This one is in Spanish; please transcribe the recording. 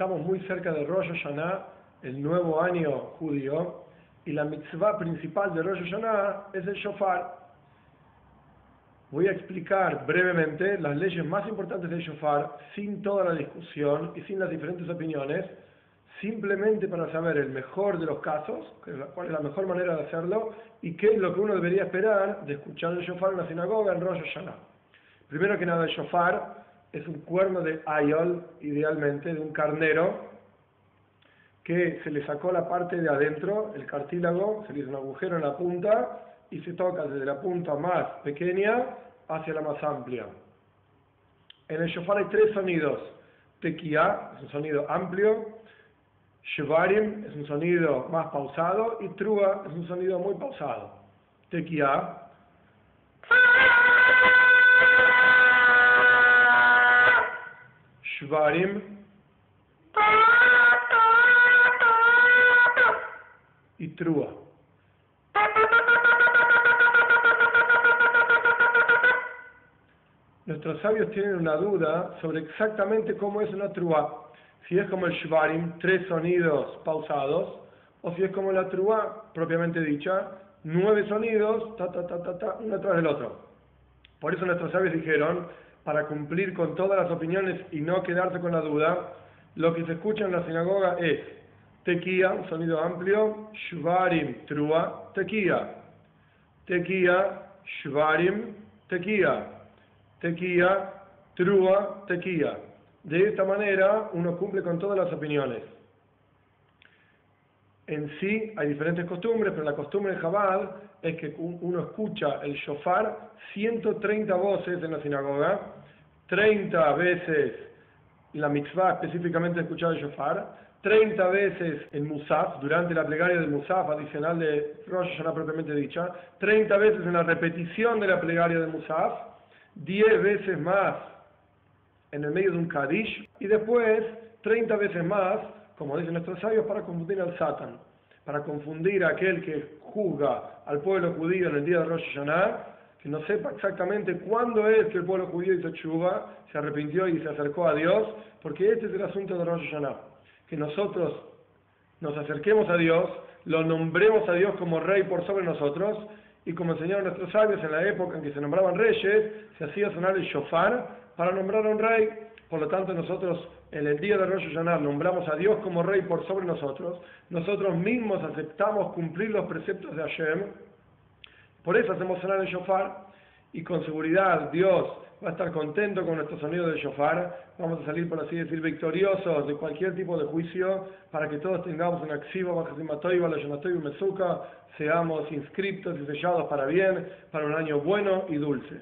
estamos muy cerca de Rosh Hashanah, el nuevo año judío, y la mitzvah principal de Rosh Hashanah es el shofar. Voy a explicar brevemente las leyes más importantes del shofar, sin toda la discusión y sin las diferentes opiniones, simplemente para saber el mejor de los casos, cuál es la mejor manera de hacerlo y qué es lo que uno debería esperar de escuchar el shofar en la sinagoga en Rosh Hashanah. Primero que nada, el shofar es un cuerno de ayol, idealmente, de un carnero, que se le sacó la parte de adentro, el cartílago, se le hizo un agujero en la punta y se toca desde la punta más pequeña hacia la más amplia. En el shofar hay tres sonidos. Tequia es un sonido amplio, Shvarim es un sonido más pausado y Trua es un sonido muy pausado. Tequia Shvarim y Trua. Nuestros sabios tienen una duda sobre exactamente cómo es una trua. Si es como el shvarim, tres sonidos pausados, o si es como la trua, propiamente dicha, nueve sonidos, ta, ta, ta, ta, ta, uno tras del otro. Por eso nuestros sabios dijeron, para cumplir con todas las opiniones y no quedarse con la duda, lo que se escucha en la sinagoga es tequía, un sonido amplio, shvarim, trua, tequía, tequía, shvarim, tequía, tequía, trua, tequía. De esta manera uno cumple con todas las opiniones. En sí hay diferentes costumbres, pero la costumbre en Jabal es que uno escucha el shofar 130 voces en la sinagoga, 30 veces la mitzvah específicamente escuchar el shofar, 30 veces el musaf, durante la plegaria del musaf adicional de Rosh Hashanah propiamente dicha, 30 veces en la repetición de la plegaria del musaf, 10 veces más en el medio de un Kadish, y después 30 veces más, como dicen nuestros sabios, para confundir al Satan, para confundir a aquel que juzga al pueblo judío en el día de Rosh Hashanah, que no sepa exactamente cuándo es que el pueblo judío hizo chuva, se arrepintió y se acercó a Dios, porque este es el asunto de Rosh Hashanah, que nosotros nos acerquemos a Dios, lo nombremos a Dios como rey por sobre nosotros, y como enseñaron nuestros sabios en la época en que se nombraban reyes, se hacía sonar el shofar para nombrar a un rey. Por lo tanto, nosotros en el día de Rosh Hashanah nombramos a Dios como rey por sobre nosotros. Nosotros mismos aceptamos cumplir los preceptos de Hashem. Por eso hacemos sonar el shofar y con seguridad Dios va a estar contento con nuestro sonido de shofar. Vamos a salir, por así decir, victoriosos de cualquier tipo de juicio para que todos tengamos un axivo, y mesuka, seamos inscriptos y sellados para bien, para un año bueno y dulce.